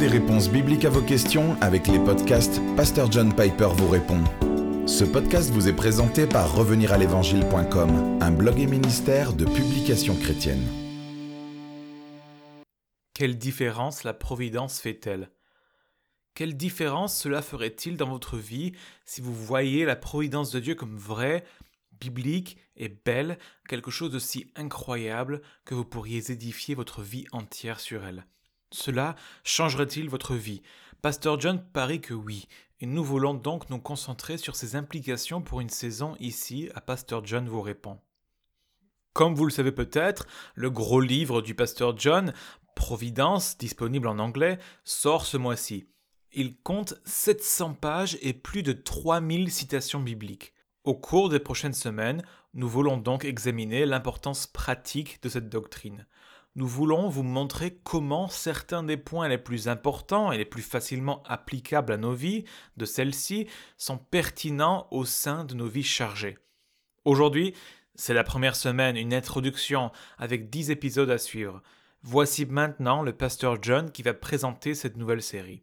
des réponses bibliques à vos questions avec les podcasts Pasteur John Piper vous répond. Ce podcast vous est présenté par reveniralévangile.com, un blog et ministère de publications chrétiennes. Quelle différence la providence fait-elle? Quelle différence cela ferait-il dans votre vie si vous voyez la providence de Dieu comme vraie, biblique et belle, quelque chose de si incroyable que vous pourriez édifier votre vie entière sur elle? Cela changerait-il votre vie? Pasteur John parie que oui, et nous voulons donc nous concentrer sur ses implications pour une saison ici à Pasteur John vous répond. Comme vous le savez peut-être, le gros livre du Pasteur John, Providence, disponible en anglais, sort ce mois-ci. Il compte 700 pages et plus de 3000 citations bibliques. Au cours des prochaines semaines, nous voulons donc examiner l'importance pratique de cette doctrine nous voulons vous montrer comment certains des points les plus importants et les plus facilement applicables à nos vies de celles-ci sont pertinents au sein de nos vies chargées. Aujourd'hui, c'est la première semaine, une introduction avec 10 épisodes à suivre. Voici maintenant le pasteur John qui va présenter cette nouvelle série.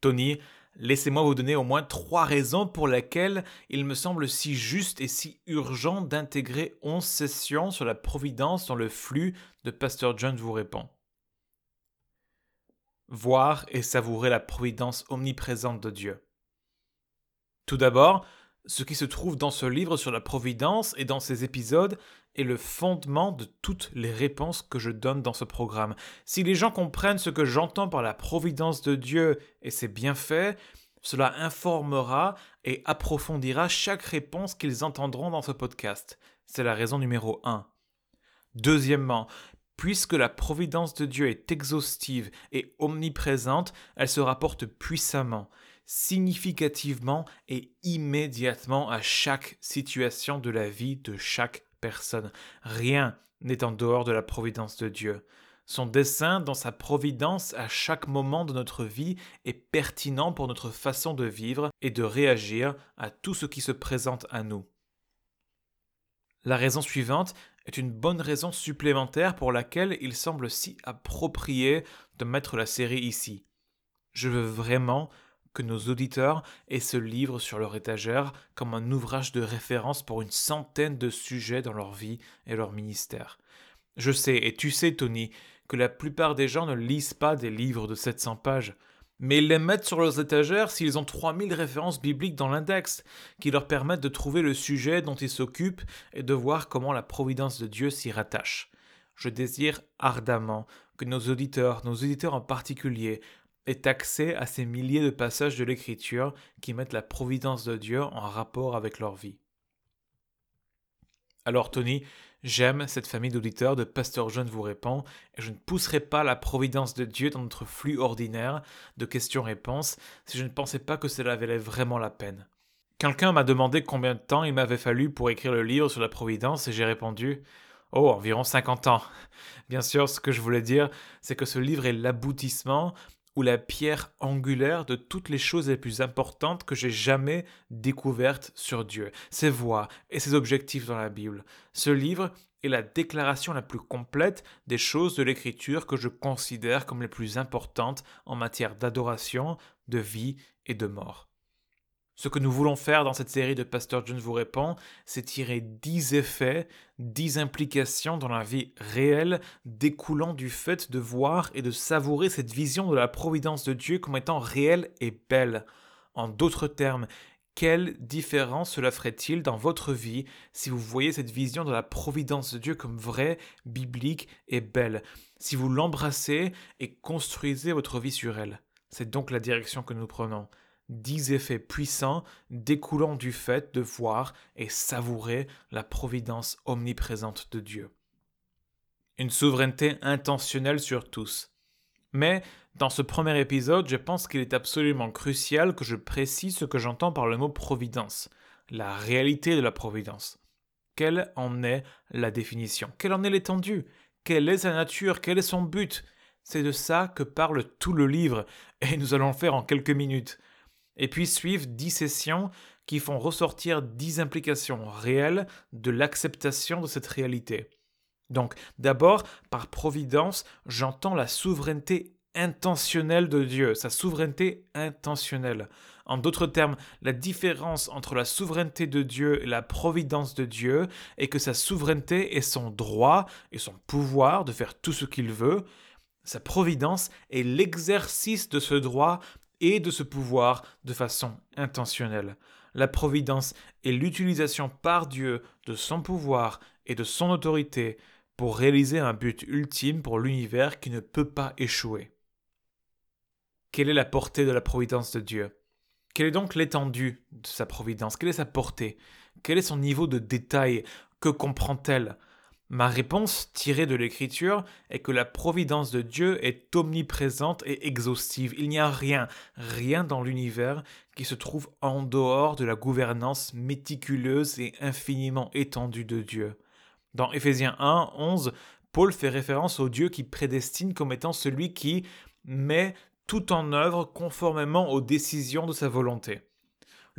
Tony Laissez-moi vous donner au moins trois raisons pour lesquelles il me semble si juste et si urgent d'intégrer onze sessions sur la providence dans le flux de Pasteur John vous répond. Voir et savourer la providence omniprésente de Dieu. Tout d'abord, ce qui se trouve dans ce livre sur la providence et dans ces épisodes est le fondement de toutes les réponses que je donne dans ce programme. Si les gens comprennent ce que j'entends par la providence de Dieu et ses bienfaits, cela informera et approfondira chaque réponse qu'ils entendront dans ce podcast. C'est la raison numéro 1. Deuxièmement, puisque la providence de Dieu est exhaustive et omniprésente, elle se rapporte puissamment significativement et immédiatement à chaque situation de la vie de chaque personne. Rien n'est en dehors de la providence de Dieu. Son dessein dans sa providence à chaque moment de notre vie est pertinent pour notre façon de vivre et de réagir à tout ce qui se présente à nous. La raison suivante est une bonne raison supplémentaire pour laquelle il semble si approprié de mettre la série ici. Je veux vraiment que nos auditeurs aient ce livre sur leur étagère comme un ouvrage de référence pour une centaine de sujets dans leur vie et leur ministère. Je sais, et tu sais, Tony, que la plupart des gens ne lisent pas des livres de 700 pages, mais ils les mettent sur leurs étagères s'ils ont 3000 références bibliques dans l'index, qui leur permettent de trouver le sujet dont ils s'occupent et de voir comment la providence de Dieu s'y rattache. Je désire ardemment que nos auditeurs, nos auditeurs en particulier, est accès à ces milliers de passages de l'Écriture qui mettent la providence de Dieu en rapport avec leur vie. Alors Tony, j'aime cette famille d'auditeurs de Pasteur Jeune vous répond, et je ne pousserai pas la providence de Dieu dans notre flux ordinaire de questions-réponses si je ne pensais pas que cela valait vraiment la peine. Quelqu'un m'a demandé combien de temps il m'avait fallu pour écrire le livre sur la providence et j'ai répondu Oh, environ 50 ans. Bien sûr, ce que je voulais dire, c'est que ce livre est l'aboutissement ou la pierre angulaire de toutes les choses les plus importantes que j'ai jamais découvertes sur Dieu, ses voies et ses objectifs dans la Bible. Ce livre est la déclaration la plus complète des choses de l'Écriture que je considère comme les plus importantes en matière d'adoration, de vie et de mort. Ce que nous voulons faire dans cette série de Pasteur John vous répond, c'est tirer dix effets, dix implications dans la vie réelle découlant du fait de voir et de savourer cette vision de la providence de Dieu comme étant réelle et belle. En d'autres termes, quelle différence cela ferait-il dans votre vie si vous voyez cette vision de la providence de Dieu comme vraie, biblique et belle, si vous l'embrassez et construisez votre vie sur elle. C'est donc la direction que nous prenons dix effets puissants découlant du fait de voir et savourer la providence omniprésente de Dieu. Une souveraineté intentionnelle sur tous. Mais dans ce premier épisode, je pense qu'il est absolument crucial que je précise ce que j'entends par le mot providence, la réalité de la providence. Quelle en est la définition? Quelle en est l'étendue? Quelle est sa nature? Quel est son but? C'est de ça que parle tout le livre, et nous allons le faire en quelques minutes et puis suivent dix sessions qui font ressortir dix implications réelles de l'acceptation de cette réalité. Donc d'abord, par providence, j'entends la souveraineté intentionnelle de Dieu, sa souveraineté intentionnelle. En d'autres termes, la différence entre la souveraineté de Dieu et la providence de Dieu est que sa souveraineté est son droit et son pouvoir de faire tout ce qu'il veut. Sa providence est l'exercice de ce droit et de ce pouvoir de façon intentionnelle. La providence est l'utilisation par Dieu de son pouvoir et de son autorité pour réaliser un but ultime pour l'univers qui ne peut pas échouer. Quelle est la portée de la providence de Dieu? Quelle est donc l'étendue de sa providence? Quelle est sa portée? Quel est son niveau de détail? Que comprend-elle? Ma réponse, tirée de l'Écriture, est que la providence de Dieu est omniprésente et exhaustive. Il n'y a rien, rien dans l'univers qui se trouve en dehors de la gouvernance méticuleuse et infiniment étendue de Dieu. Dans Éphésiens 1, 11, Paul fait référence au Dieu qui prédestine comme étant celui qui met tout en œuvre conformément aux décisions de sa volonté.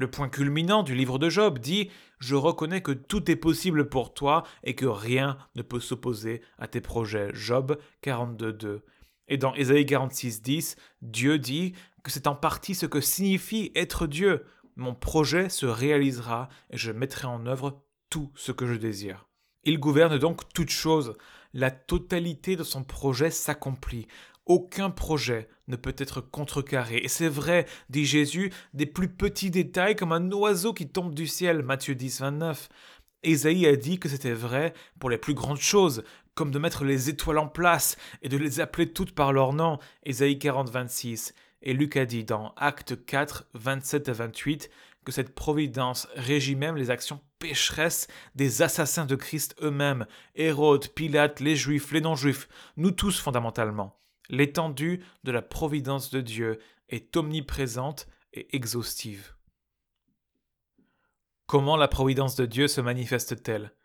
Le point culminant du livre de Job dit Je reconnais que tout est possible pour toi et que rien ne peut s'opposer à tes projets. Job 42.2. Et dans Ésaïe 46.10, Dieu dit que c'est en partie ce que signifie être Dieu. Mon projet se réalisera et je mettrai en œuvre tout ce que je désire. Il gouverne donc toutes choses. La totalité de son projet s'accomplit. Aucun projet ne peut être contrecarré. Et c'est vrai, dit Jésus, des plus petits détails comme un oiseau qui tombe du ciel. Matthieu 10, 29. Ésaïe a dit que c'était vrai pour les plus grandes choses, comme de mettre les étoiles en place et de les appeler toutes par leur nom. Ésaïe 40, 26. Et Luc a dit dans Acte 4, 27 à 28 que cette providence régit même les actions pécheresses des assassins de Christ eux-mêmes, Hérode, Pilate, les Juifs, les non-Juifs, nous tous fondamentalement. L'étendue de la providence de Dieu est omniprésente et exhaustive. Comment la providence de Dieu se manifeste-t-elle?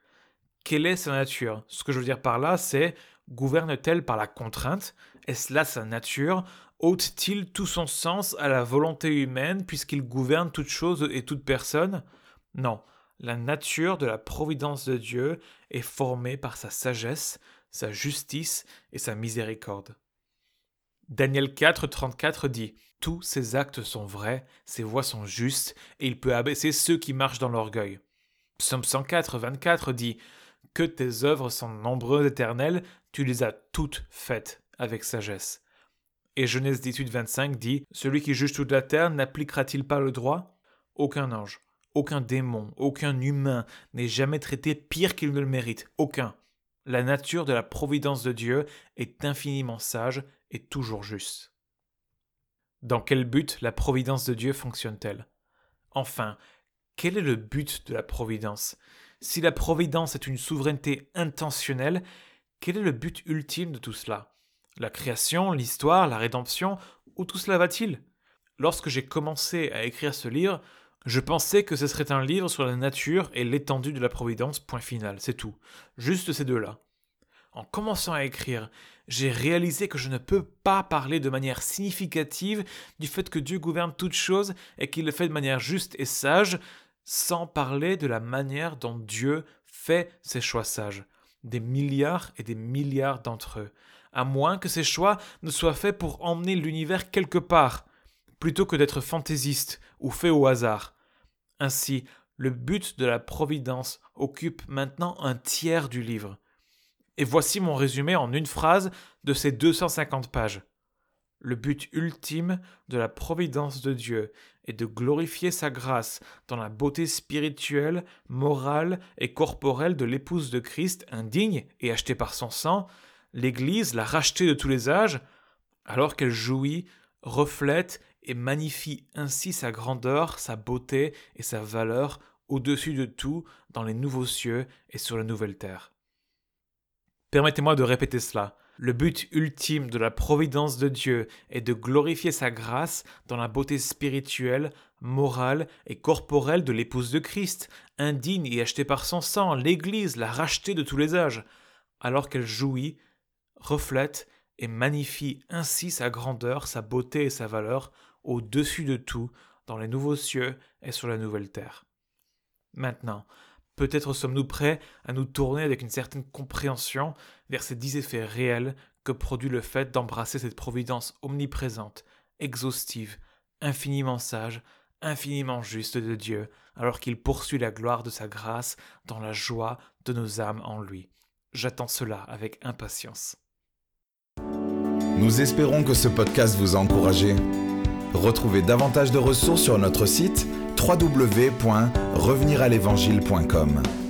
Quelle est sa nature? Ce que je veux dire par là, c'est gouverne-t-elle par la contrainte? Est-ce là sa nature? Ôte-t-il tout son sens à la volonté humaine puisqu'il gouverne toute chose et toute personne? Non, la nature de la providence de Dieu est formée par sa sagesse, sa justice et sa miséricorde. Daniel 4, 34 dit Tous ses actes sont vrais, ses voies sont justes, et il peut abaisser ceux qui marchent dans l'orgueil. Psaume 104, 24 dit Que tes œuvres sont nombreuses, éternelles, tu les as toutes faites avec sagesse. Et Genèse 18, 25 dit Celui qui juge toute la terre n'appliquera-t-il pas le droit? Aucun ange, aucun démon, aucun humain n'est jamais traité pire qu'il ne le mérite. Aucun. La nature de la providence de Dieu est infiniment sage est toujours juste. Dans quel but la providence de Dieu fonctionne-t-elle? Enfin, quel est le but de la providence? Si la providence est une souveraineté intentionnelle, quel est le but ultime de tout cela? La création, l'histoire, la rédemption, où tout cela va-t-il? Lorsque j'ai commencé à écrire ce livre, je pensais que ce serait un livre sur la nature et l'étendue de la providence, point final, c'est tout. Juste ces deux-là. En commençant à écrire, j'ai réalisé que je ne peux pas parler de manière significative du fait que Dieu gouverne toutes choses et qu'il le fait de manière juste et sage, sans parler de la manière dont Dieu fait ses choix sages. Des milliards et des milliards d'entre eux. À moins que ces choix ne soient faits pour emmener l'univers quelque part, plutôt que d'être fantaisistes ou faits au hasard. Ainsi, le but de la providence occupe maintenant un tiers du livre. Et voici mon résumé en une phrase de ces 250 pages. Le but ultime de la providence de Dieu est de glorifier sa grâce dans la beauté spirituelle, morale et corporelle de l'épouse de Christ, indigne et achetée par son sang, l'Église, la rachetée de tous les âges, alors qu'elle jouit, reflète et magnifie ainsi sa grandeur, sa beauté et sa valeur au-dessus de tout dans les nouveaux cieux et sur la nouvelle terre. Permettez-moi de répéter cela. Le but ultime de la providence de Dieu est de glorifier sa grâce dans la beauté spirituelle, morale et corporelle de l'épouse de Christ, indigne et achetée par son sang, l'Église, la rachetée de tous les âges, alors qu'elle jouit, reflète et magnifie ainsi sa grandeur, sa beauté et sa valeur au-dessus de tout, dans les nouveaux cieux et sur la nouvelle terre. Maintenant, Peut-être sommes-nous prêts à nous tourner avec une certaine compréhension vers ces dix effets réels que produit le fait d'embrasser cette providence omniprésente, exhaustive, infiniment sage, infiniment juste de Dieu, alors qu'il poursuit la gloire de sa grâce dans la joie de nos âmes en lui. J'attends cela avec impatience. Nous espérons que ce podcast vous a encouragé. Retrouvez davantage de ressources sur notre site www.reveniralévangile.com.